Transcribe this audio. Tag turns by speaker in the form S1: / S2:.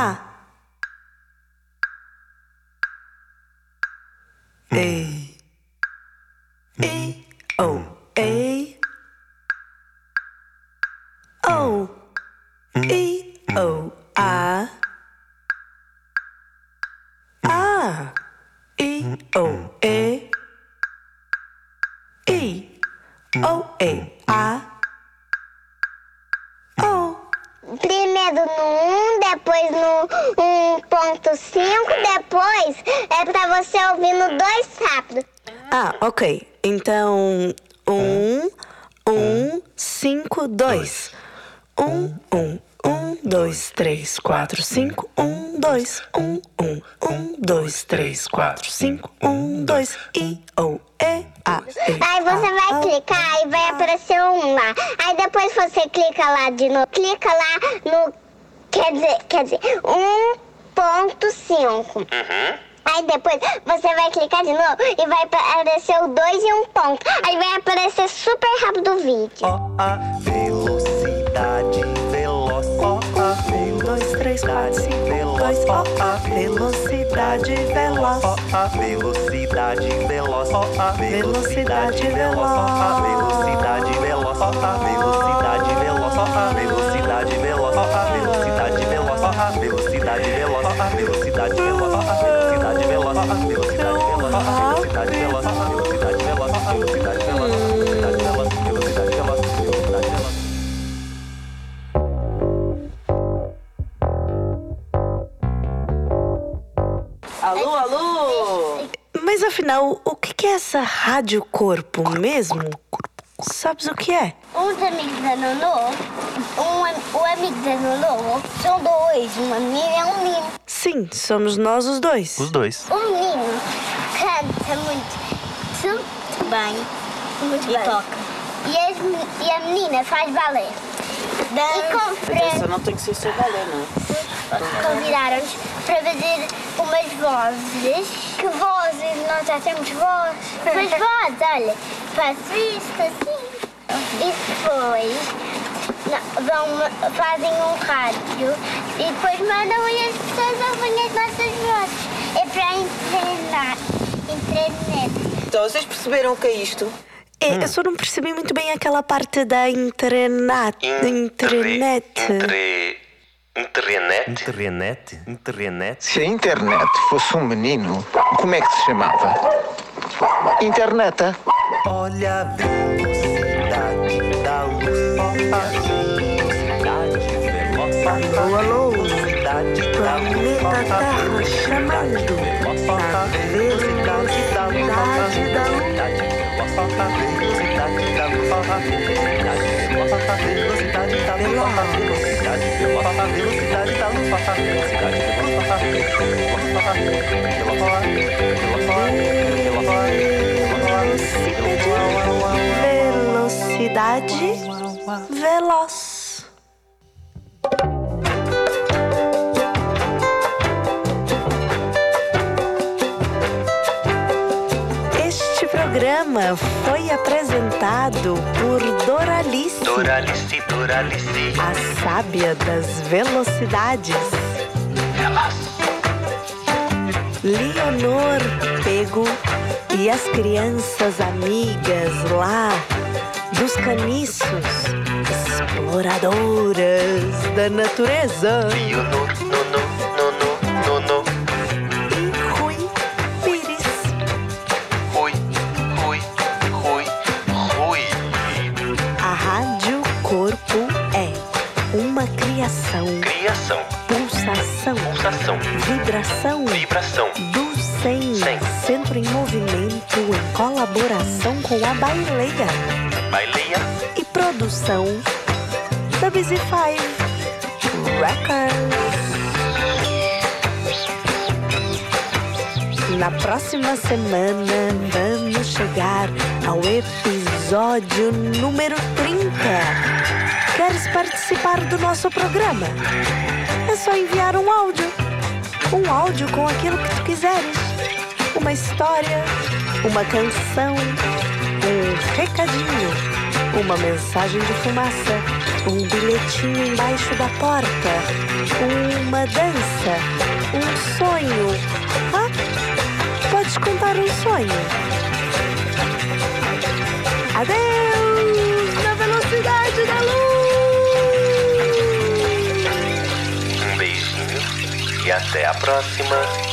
S1: A E E O A O I O A A I O E I O E A O
S2: Primeiro no 1, depois no 1.5, depois é para você ouvir no 2 rápido.
S1: Ah, ok. Então, 1, 1, 5, 2. 1, 1. 1, 2, 3, 4, 5, 1, 2, 1, 1, 1, 2, 3, 4, 5, 1, 2, I, O, E, A, e,
S2: Aí você vai
S1: a,
S2: clicar e vai aparecer um lá. Aí depois você clica lá de novo, clica lá no Quer dizer, quer dizer, 1.5. Aí depois você vai clicar de novo e vai aparecer o 2 e um ponto. Aí vai aparecer super rápido o vídeo.
S3: Ó a velocidade veloz. Ó a
S1: Um, dois, três, quatro, cinco,
S3: veloz.
S1: dois,
S3: Ó a
S1: velocidade veloz.
S3: Ó a velocidade veloz. Ó a
S1: Velocidade
S3: velocidade veloz. Ó a velocidade veloz. Ó a velocidade veloz. Ó a velocidade veloz. Velocidade veloz. Velocidade veloz. Velocidade veloz. Velocidade veloz. Velocidade veloz. Velocidade veloz. Velocidade veloz. Velocidade veloz. Velocidade veloz.
S4: Alô, alô!
S1: Mas afinal, o que que é essa rádio corpo mesmo? Sabes o que é?
S2: Os amigos da Nonô, um, o amigo da Nonô, são dois, uma menina e um menino.
S1: Sim, somos nós os dois.
S3: Os dois.
S2: O menino canta muito, muito bem. Muito
S4: E
S2: bem.
S4: toca.
S2: E, as e a menina faz balé. E
S4: Mas essa
S2: compre-
S4: não tem que ser seu valor, não.
S2: convidaram-nos para fazer umas vozes. Que vozes? Nós já temos vozes. Mas vozes, olha, faço isto assim. E depois na- vão, fazem um rádio e depois mandam e as pessoas ouvem as nossas vozes. É para internet. Internet.
S4: Então, vocês perceberam o que é isto?
S1: É, Eu só não percebi muito bem aquela parte da internet. Internet.
S3: Internet. Internet. Internet.
S5: Se a internet fosse um menino, como é que se chamava? Interneta.
S3: Olha velocidade da velocidade veloz.
S1: Alô, alô, planeta Terra chamando na
S3: velocidade da luz.
S1: Velocidade da luz.
S3: Velocidade veloz.
S1: Este programa foi apresentado por Doralice,
S3: Doralice, Doralice.
S1: a sábia das velocidades. Leonor Pego e as crianças amigas lá dos caniços, exploradoras da natureza.
S3: Leonor, nono, nono, nono.
S1: E Rui Pires.
S3: Rui, Rui, Rui, Rui.
S1: A Rádio Corpo é uma criação,
S3: Criação,
S1: pulsação,
S3: pulsação,
S1: vibração
S3: vibração.
S1: do 100,
S3: Cem.
S1: centro em movimento em colaboração com a
S3: Baileia,
S1: e produção da Busy Five Records. Na próxima semana vamos chegar ao episódio número 30. Queres participar do nosso programa? É só enviar um áudio. Um áudio com aquilo que tu quiseres. Uma história, uma canção um recadinho, uma mensagem de fumaça, um bilhetinho embaixo da porta, uma dança, um sonho. Ah, podes contar um sonho. Adeus na velocidade da luz.
S3: Um beijinho e até a próxima.